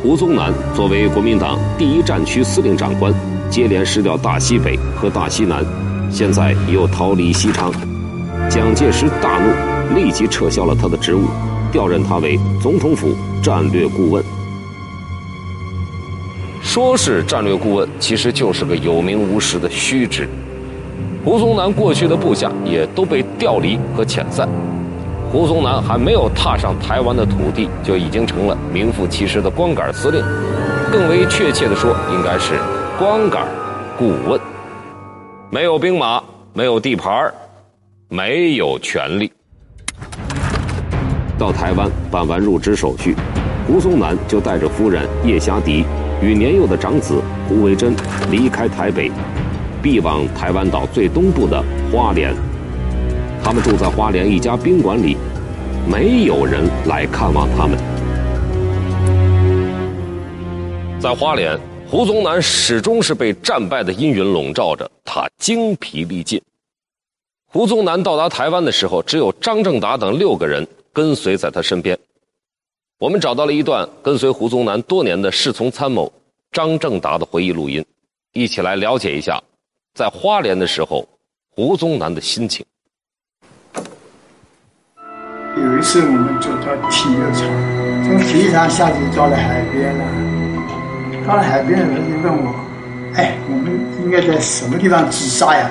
胡宗南作为国民党第一战区司令长官，接连失掉大西北和大西南，现在又逃离西昌。蒋介石大怒，立即撤销了他的职务，调任他为总统府战略顾问。说是战略顾问，其实就是个有名无实的虚职。胡宗南过去的部下也都被调离和遣散。胡宗南还没有踏上台湾的土地，就已经成了名副其实的光杆司令，更为确切的说，应该是光杆顾问。没有兵马，没有地盘没有权利。到台湾办完入职手续，胡宗南就带着夫人叶霞迪与年幼的长子胡维珍离开台北，避往台湾岛最东部的花莲。他们住在花莲一家宾馆里，没有人来看望他们。在花莲，胡宗南始终是被战败的阴云笼罩着，他精疲力尽。胡宗南到达台湾的时候，只有张正达等六个人跟随在他身边。我们找到了一段跟随胡宗南多年的侍从参谋张正达的回忆录音，一起来了解一下在花莲的时候胡宗南的心情。有一次，我们走到体育场，从体育场下去到了海边了。到了海边，人就问我：“哎，我们应该在什么地方自杀呀？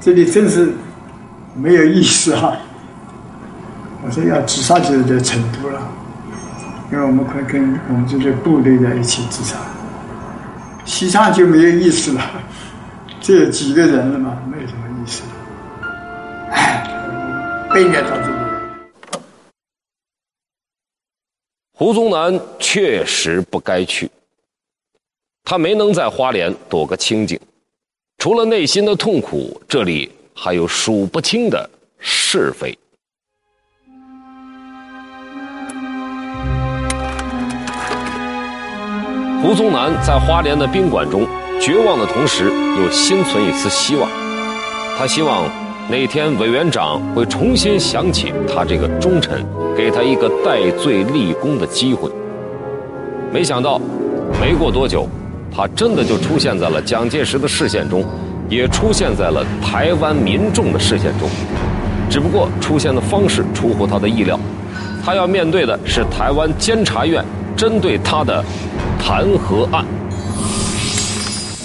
这里真是没有意思啊！” 我说：“要自杀就是在成都了，因为我们快跟我们这些部队在一起自杀。西昌就没有意思了，只有几个人了嘛，没有什么意思。哎，不应该到这胡宗南确实不该去，他没能在花莲躲个清净。除了内心的痛苦，这里还有数不清的是非。胡宗南在花莲的宾馆中，绝望的同时又心存一丝希望，他希望。那天委员长会重新想起他这个忠臣，给他一个戴罪立功的机会。没想到，没过多久，他真的就出现在了蒋介石的视线中，也出现在了台湾民众的视线中。只不过出现的方式出乎他的意料，他要面对的是台湾监察院针对他的弹劾案。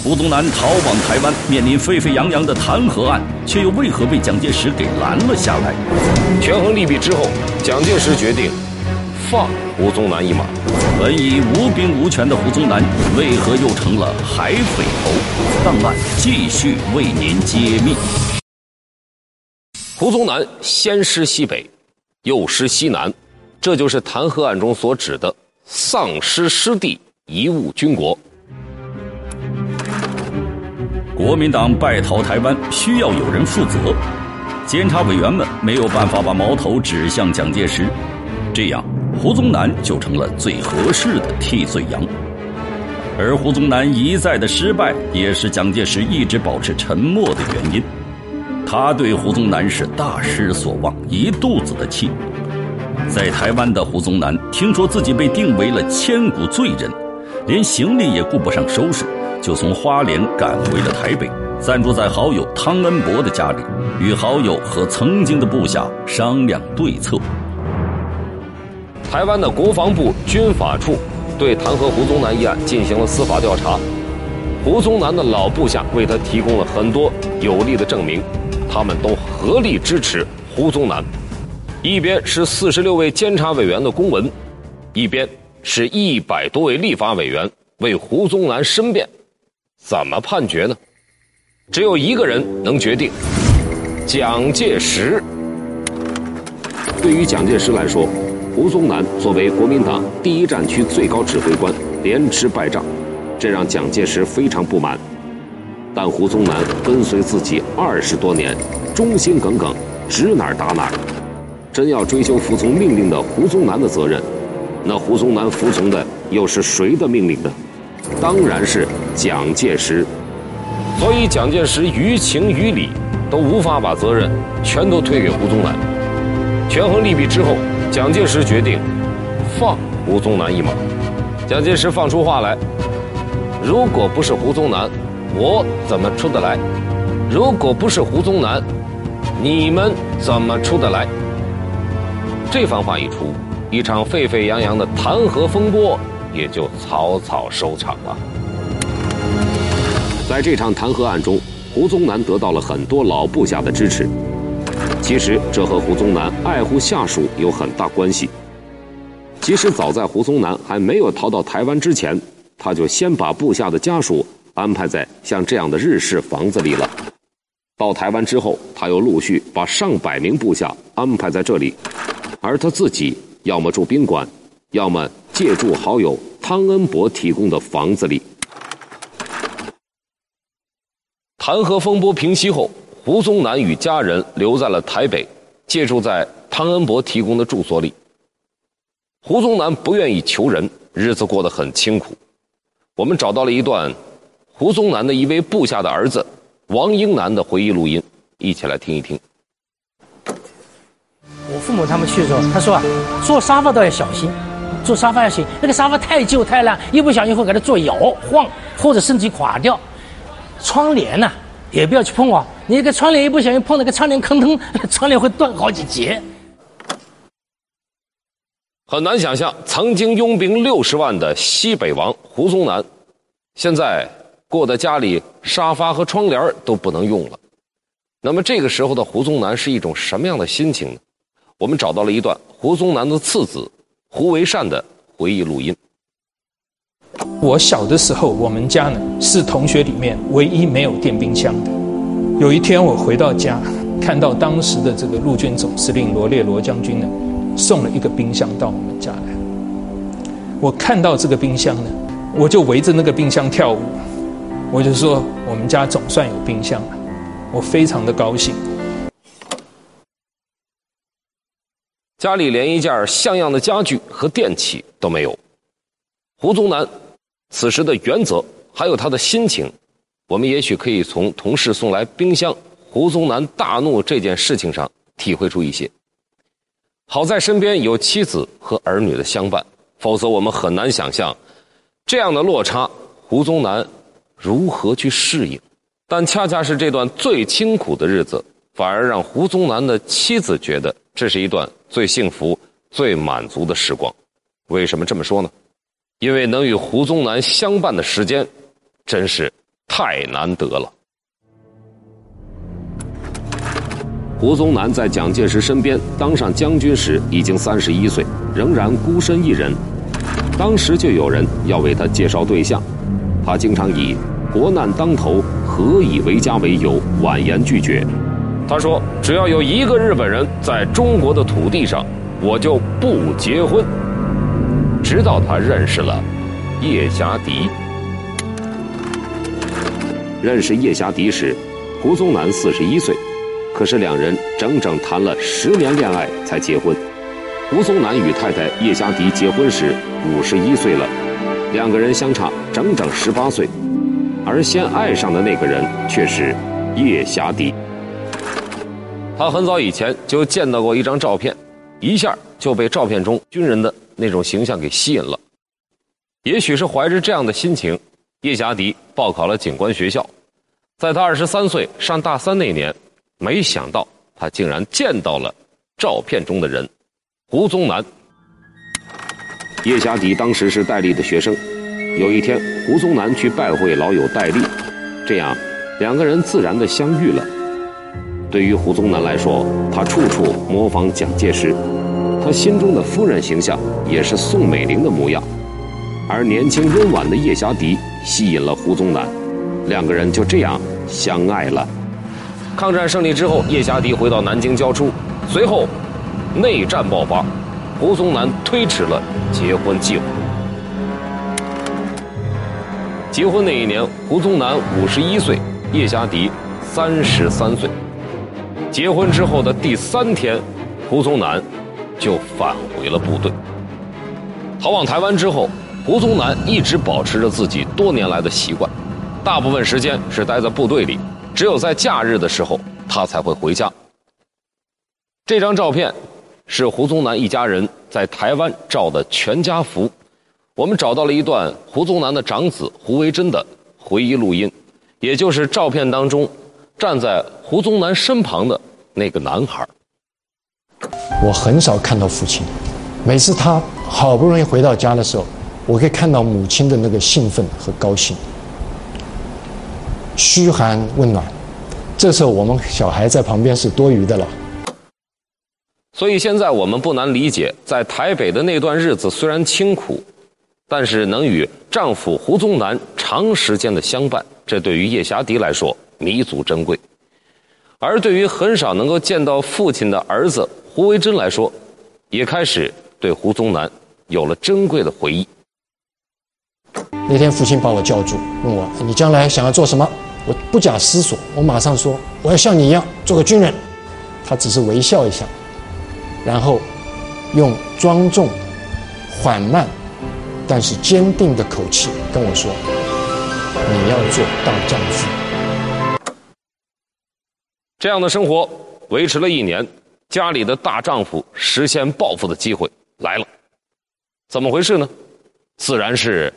胡宗南逃往台湾，面临沸沸扬扬的弹劾案，却又为何被蒋介石给拦了下来？权衡利弊之后，蒋介石决定放胡宗南一马。本已无兵无权的胡宗南，为何又成了海匪头？档案继续为您揭秘。胡宗南先失西北，又失西南，这就是弹劾案中所指的丧失失地，贻误军国。国民党败逃台湾，需要有人负责。监察委员们没有办法把矛头指向蒋介石，这样胡宗南就成了最合适的替罪羊。而胡宗南一再的失败，也是蒋介石一直保持沉默的原因。他对胡宗南是大失所望，一肚子的气。在台湾的胡宗南听说自己被定为了千古罪人，连行李也顾不上收拾。就从花莲赶回了台北，暂住在好友汤恩伯的家里，与好友和曾经的部下商量对策。台湾的国防部军法处对弹劾胡宗南一案进行了司法调查，胡宗南的老部下为他提供了很多有力的证明，他们都合力支持胡宗南。一边是四十六位监察委员的公文，一边是一百多位立法委员为胡宗南申辩。怎么判决呢？只有一个人能决定，蒋介石。对于蒋介石来说，胡宗南作为国民党第一战区最高指挥官，连吃败仗，这让蒋介石非常不满。但胡宗南跟随自己二十多年，忠心耿耿，指哪儿打哪儿。真要追究服从命令的胡宗南的责任，那胡宗南服从的又是谁的命令呢？当然是蒋介石，所以蒋介石于情于理都无法把责任全都推给胡宗南。权衡利弊之后，蒋介石决定放胡宗南一马。蒋介石放出话来：“如果不是胡宗南，我怎么出得来？如果不是胡宗南，你们怎么出得来？”这番话一出，一场沸沸扬扬的弹劾风波也就草草收场了。在这场弹劾案中，胡宗南得到了很多老部下的支持。其实这和胡宗南爱护下属有很大关系。其实早在胡宗南还没有逃到台湾之前，他就先把部下的家属安排在像这样的日式房子里了。到台湾之后，他又陆续把上百名部下安排在这里，而他自己要么住宾馆，要么借住好友汤恩伯提供的房子里。弹劾风波平息后。胡宗南与家人留在了台北，借住在汤恩伯提供的住所里。胡宗南不愿意求人，日子过得很清苦。我们找到了一段胡宗南的一位部下的儿子王英南的回忆录音，一起来听一听。我父母他们去的时候，他说啊，坐沙发都要小心，坐沙发要行，那个沙发太旧太烂，一不小心会给它坐摇晃，或者身体垮掉。窗帘呢？也不要去碰啊，你那个窗帘一不小心碰那个窗帘，吭腾，窗帘会断好几截。很难想象，曾经拥兵六十万的西北王胡宗南，现在过的家里沙发和窗帘都不能用了。那么这个时候的胡宗南是一种什么样的心情呢？我们找到了一段胡宗南的次子胡维善的回忆录音。我小的时候，我们家呢是同学里面唯一没有电冰箱的。有一天我回到家，看到当时的这个陆军总司令罗列罗将军呢，送了一个冰箱到我们家来。我看到这个冰箱呢，我就围着那个冰箱跳舞，我就说我们家总算有冰箱了，我非常的高兴。家里连一件像样的家具和电器都没有。胡宗南此时的原则，还有他的心情，我们也许可以从同事送来冰箱，胡宗南大怒这件事情上体会出一些。好在身边有妻子和儿女的相伴，否则我们很难想象这样的落差，胡宗南如何去适应。但恰恰是这段最清苦的日子，反而让胡宗南的妻子觉得这是一段最幸福、最满足的时光。为什么这么说呢？因为能与胡宗南相伴的时间，真是太难得了。胡宗南在蒋介石身边当上将军时已经三十一岁，仍然孤身一人。当时就有人要为他介绍对象，他经常以“国难当头，何以为家”为由婉言拒绝。他说：“只要有一个日本人在中国的土地上，我就不结婚。”直到他认识了叶霞迪。认识叶霞迪时，胡宗南四十一岁，可是两人整整谈了十年恋爱才结婚。胡宗南与太太叶霞迪结婚时五十一岁了，两个人相差整整十八岁，而先爱上的那个人却是叶霞迪。他很早以前就见到过一张照片，一下就被照片中军人的。那种形象给吸引了，也许是怀着这样的心情，叶霞迪报考了警官学校。在他二十三岁上大三那年，没想到他竟然见到了照片中的人——胡宗南。叶霞迪当时是戴笠的学生，有一天胡宗南去拜会老友戴笠，这样两个人自然的相遇了。对于胡宗南来说，他处处模仿蒋介石。他心中的夫人形象也是宋美龄的模样，而年轻温婉的叶霞迪吸引了胡宗南，两个人就这样相爱了。抗战胜利之后，叶霞迪回到南京教书，随后内战爆发，胡宗南推迟了结婚计划。结婚那一年，胡宗南五十一岁，叶霞迪三十三岁。结婚之后的第三天，胡宗南。就返回了部队。逃往台湾之后，胡宗南一直保持着自己多年来的习惯，大部分时间是待在部队里，只有在假日的时候他才会回家。这张照片是胡宗南一家人在台湾照的全家福，我们找到了一段胡宗南的长子胡维珍的回忆录音，也就是照片当中站在胡宗南身旁的那个男孩。我很少看到父亲，每次他好不容易回到家的时候，我可以看到母亲的那个兴奋和高兴，嘘寒问暖。这时候我们小孩在旁边是多余的了。所以现在我们不难理解，在台北的那段日子虽然清苦，但是能与丈夫胡宗南长时间的相伴，这对于叶霞迪来说弥足珍贵。而对于很少能够见到父亲的儿子胡维珍来说，也开始对胡宗南有了珍贵的回忆。那天父亲把我叫住，问我：“你将来想要做什么？”我不假思索，我马上说：“我要像你一样做个军人。”他只是微笑一下，然后用庄重、缓慢，但是坚定的口气跟我说：“你要做大丈夫。”这样的生活维持了一年，家里的大丈夫实现抱负的机会来了，怎么回事呢？自然是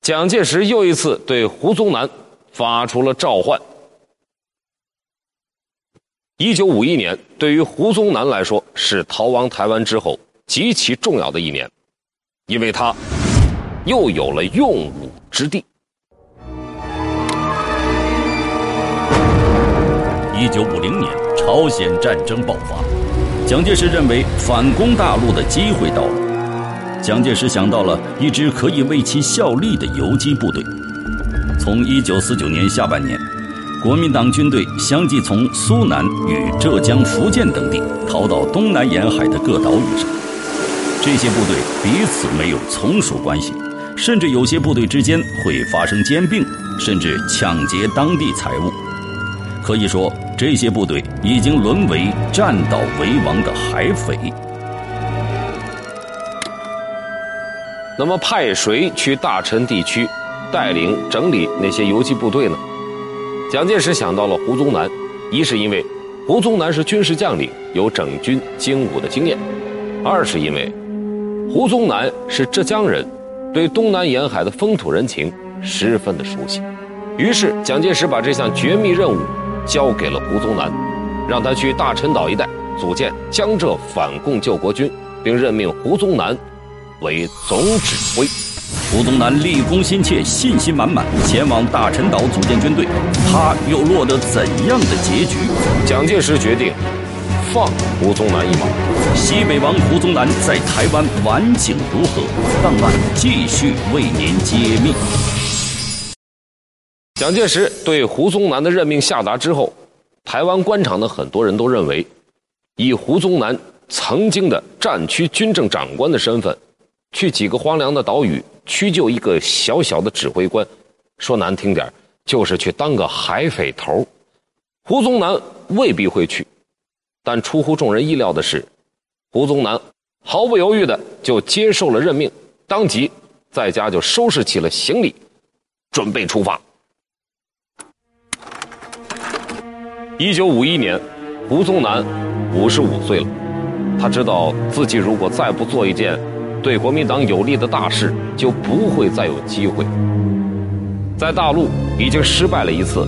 蒋介石又一次对胡宗南。发出了召唤。一九五一年对于胡宗南来说是逃亡台湾之后极其重要的一年，因为他又有了用武之地。一九五零年，朝鲜战争爆发，蒋介石认为反攻大陆的机会到了，蒋介石想到了一支可以为其效力的游击部队。从一九四九年下半年，国民党军队相继从苏南与浙江、福建等地逃到东南沿海的各岛屿上。这些部队彼此没有从属关系，甚至有些部队之间会发生兼并，甚至抢劫当地财物。可以说，这些部队已经沦为占岛为王的海匪。那么，派谁去大陈地区？带领整理那些游击部队呢？蒋介石想到了胡宗南，一是因为胡宗南是军事将领，有整军精武的经验；二是因为胡宗南是浙江人，对东南沿海的风土人情十分的熟悉。于是，蒋介石把这项绝密任务交给了胡宗南，让他去大陈岛一带组建江浙反共救国军，并任命胡宗南为总指挥。胡宗南立功心切，信心满满，前往大陈岛组建军队。他又落得怎样的结局？蒋介石决定放胡宗南一马。西北王胡宗南在台湾晚景如何？档案继续为您揭秘。蒋介石对胡宗南的任命下达之后，台湾官场的很多人都认为，以胡宗南曾经的战区军政长官的身份，去几个荒凉的岛屿。屈就一个小小的指挥官，说难听点就是去当个海匪头。胡宗南未必会去，但出乎众人意料的是，胡宗南毫不犹豫的就接受了任命，当即在家就收拾起了行李，准备出发。一九五一年，胡宗南五十五岁了，他知道自己如果再不做一件。对国民党有利的大事就不会再有机会。在大陆已经失败了一次，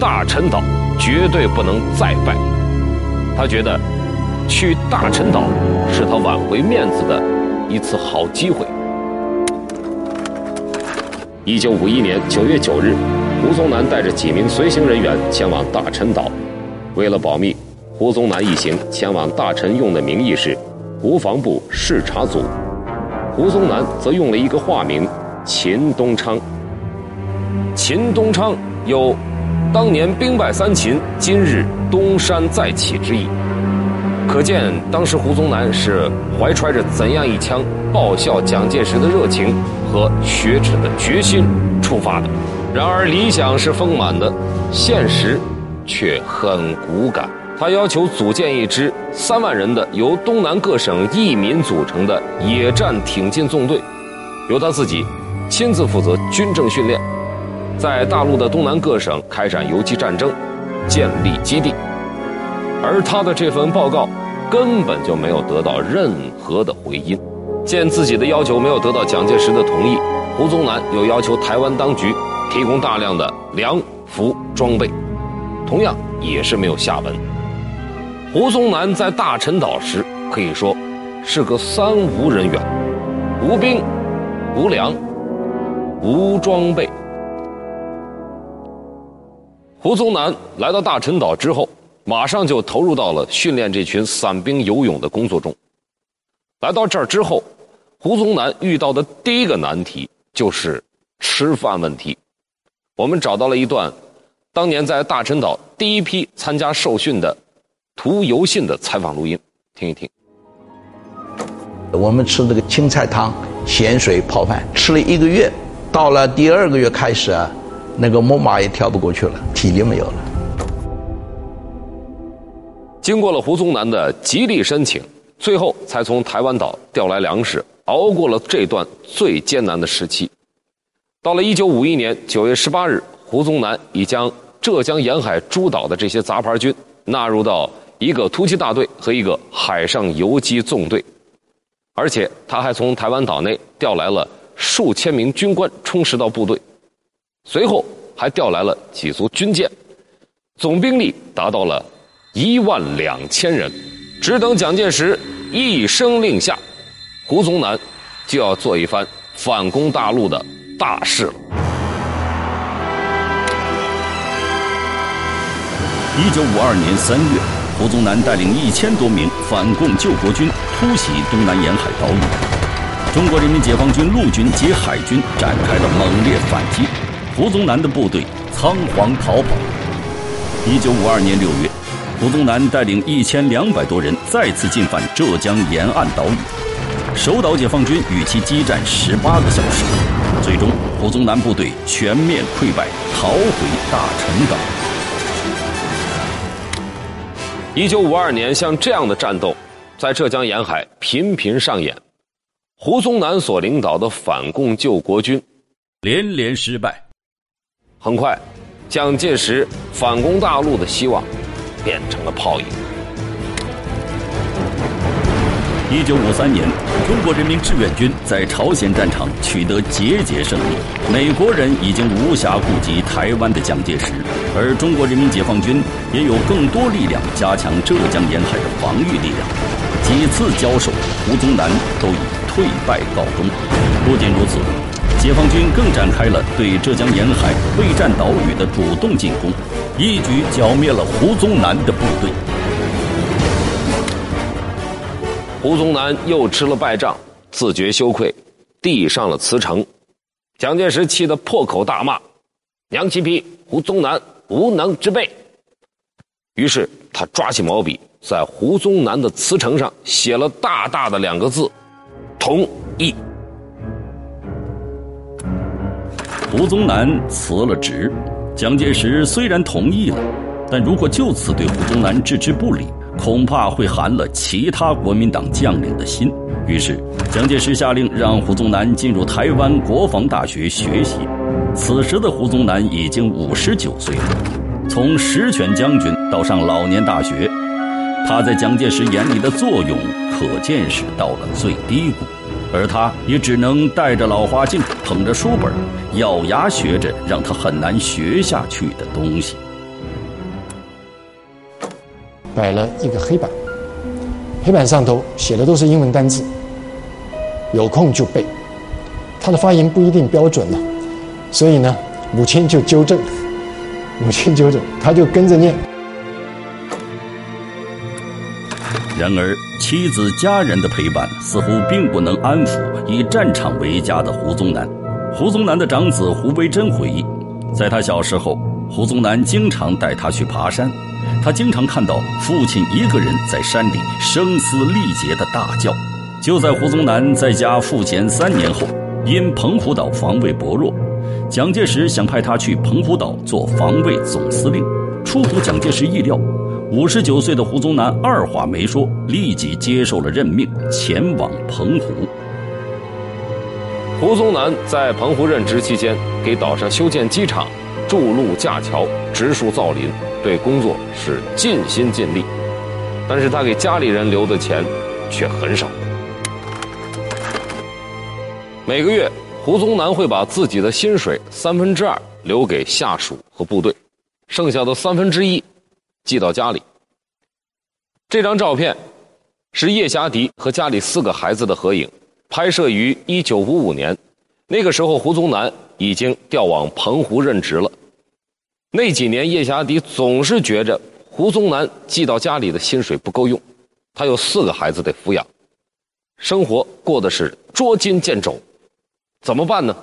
大陈岛绝对不能再败。他觉得去大陈岛是他挽回面子的一次好机会。一九五一年九月九日，胡宗南带着几名随行人员前往大陈岛。为了保密，胡宗南一行前往大陈用的名义是国防部视察组。胡宗南则用了一个化名秦东昌。秦东昌有当年兵败三秦，今日东山再起之意，可见当时胡宗南是怀揣着怎样一腔报效蒋介石的热情和雪耻的决心出发的。然而理想是丰满的，现实却很骨感。他要求组建一支三万人的由东南各省义民组成的野战挺进纵队，由他自己亲自负责军政训练，在大陆的东南各省开展游击战争，建立基地。而他的这份报告根本就没有得到任何的回音。见自己的要求没有得到蒋介石的同意，胡宗南又要求台湾当局提供大量的粮服装备，同样也是没有下文。胡宗南在大陈岛时可以说是个三无人员：无兵、无粮、无装备。胡宗南来到大陈岛之后，马上就投入到了训练这群散兵游勇的工作中。来到这儿之后，胡宗南遇到的第一个难题就是吃饭问题。我们找到了一段当年在大陈岛第一批参加受训的屠游信的采访录音，听一听。我们吃这个青菜汤、咸水泡饭，吃了一个月，到了第二个月开始啊。那个木马也跳不过去了，体力没有了。经过了胡宗南的极力申请，最后才从台湾岛调来粮食，熬过了这段最艰难的时期。到了一九五一年九月十八日，胡宗南已将浙江沿海诸岛的这些杂牌军纳入到一个突击大队和一个海上游击纵队，而且他还从台湾岛内调来了数千名军官充实到部队。随后还调来了几艘军舰，总兵力达到了一万两千人，只等蒋介石一声令下，胡宗南就要做一番反攻大陆的大事了。一九五二年三月，胡宗南带领一千多名反共救国军突袭东南沿海岛屿，中国人民解放军陆军及海军展开了猛烈反击。胡宗南的部队仓皇逃跑。一九五二年六月，胡宗南带领一千两百多人再次进犯浙江沿岸岛屿，守岛解放军与其激战十八个小时，最终胡宗南部队全面溃败，逃回大陈岛。一九五二年，像这样的战斗，在浙江沿海频频上演。胡宗南所领导的反共救国军连连失败。很快，蒋介石反攻大陆的希望变成了泡影。一九五三年，中国人民志愿军在朝鲜战场取得节节胜利，美国人已经无暇顾及台湾的蒋介石，而中国人民解放军也有更多力量加强浙江沿海的防御力量。几次交手，胡宗南都以退败告终。不仅如此。解放军更展开了对浙江沿海备战岛屿的主动进攻，一举剿灭了胡宗南的部队。胡宗南又吃了败仗，自觉羞愧，递上了辞呈。蒋介石气得破口大骂：“娘亲批胡宗南无能之辈。”于是他抓起毛笔，在胡宗南的辞呈上写了大大的两个字：“同意。”胡宗南辞了职，蒋介石虽然同意了，但如果就此对胡宗南置之不理，恐怕会寒了其他国民党将领的心。于是，蒋介石下令让胡宗南进入台湾国防大学学习。此时的胡宗南已经五十九岁了，从实权将军到上老年大学，他在蒋介石眼里的作用可见是到了最低谷。而他也只能戴着老花镜，捧着书本，咬牙学着让他很难学下去的东西。摆了一个黑板，黑板上头写的都是英文单字，有空就背。他的发音不一定标准了，所以呢，母亲就纠正，母亲纠正，他就跟着念。然而，妻子家人的陪伴似乎并不能安抚以战场为家的胡宗南。胡宗南的长子胡维珍回忆，在他小时候，胡宗南经常带他去爬山，他经常看到父亲一个人在山顶声嘶力竭的大叫。就在胡宗南在家赋闲三年后，因澎湖岛防卫薄弱，蒋介石想派他去澎湖岛做防卫总司令，出乎蒋介石意料。五十九岁的胡宗南二话没说，立即接受了任命，前往澎湖。胡宗南在澎湖任职期间，给岛上修建机场、筑路架桥、植树造林，对工作是尽心尽力。但是他给家里人留的钱却很少。每个月，胡宗南会把自己的薪水三分之二留给下属和部队，剩下的三分之一寄到家里。这张照片是叶霞迪和家里四个孩子的合影，拍摄于一九五五年。那个时候，胡宗南已经调往澎湖任职了。那几年，叶霞迪总是觉着胡宗南寄到家里的薪水不够用，他有四个孩子得抚养，生活过的是捉襟见肘。怎么办呢？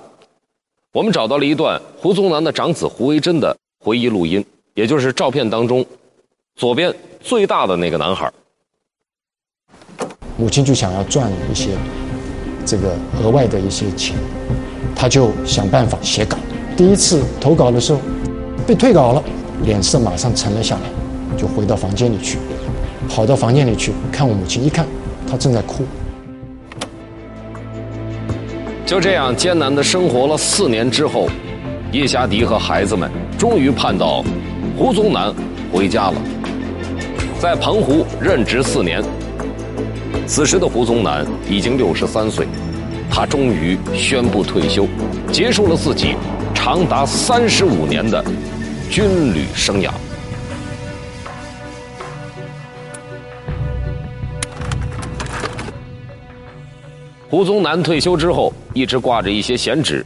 我们找到了一段胡宗南的长子胡维珍的回忆录音，也就是照片当中左边最大的那个男孩。母亲就想要赚一些这个额外的一些钱，他就想办法写稿。第一次投稿的时候被退稿了，脸色马上沉了下来，就回到房间里去，跑到房间里去看我母亲，一看她正在哭。就这样艰难的生活了四年之后，叶霞迪和孩子们终于盼到胡宗南回家了。在澎湖任职四年，此时的胡宗南已经六十三岁，他终于宣布退休，结束了自己长达三十五年的军旅生涯。胡宗南退休之后，一直挂着一些闲职，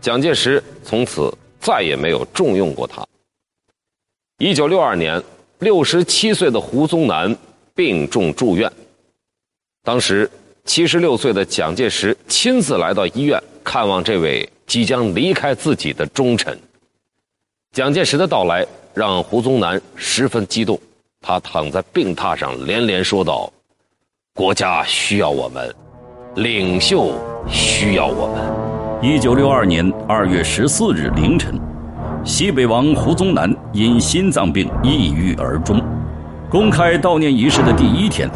蒋介石从此再也没有重用过他。一九六二年，六十七岁的胡宗南病重住院，当时七十六岁的蒋介石亲自来到医院看望这位即将离开自己的忠臣。蒋介石的到来让胡宗南十分激动，他躺在病榻上连连说道：“国家需要我们。”领袖需要我们。一九六二年二月十四日凌晨，西北王胡宗南因心脏病抑郁而终。公开悼念仪式的第一天，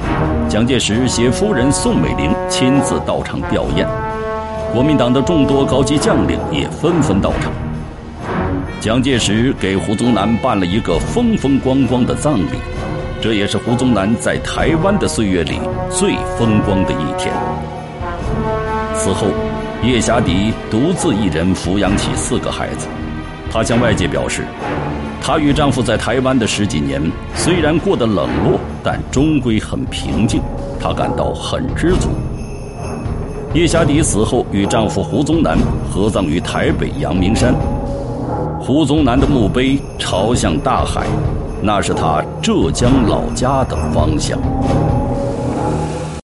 蒋介石携夫人宋美龄亲自到场吊唁，国民党的众多高级将领也纷纷到场。蒋介石给胡宗南办了一个风风光光的葬礼，这也是胡宗南在台湾的岁月里最风光的一天。此后，叶霞迪独自一人抚养起四个孩子。她向外界表示，她与丈夫在台湾的十几年虽然过得冷落，但终归很平静，她感到很知足。叶霞迪死后，与丈夫胡宗南合葬于台北阳明山。胡宗南的墓碑朝向大海，那是他浙江老家的方向。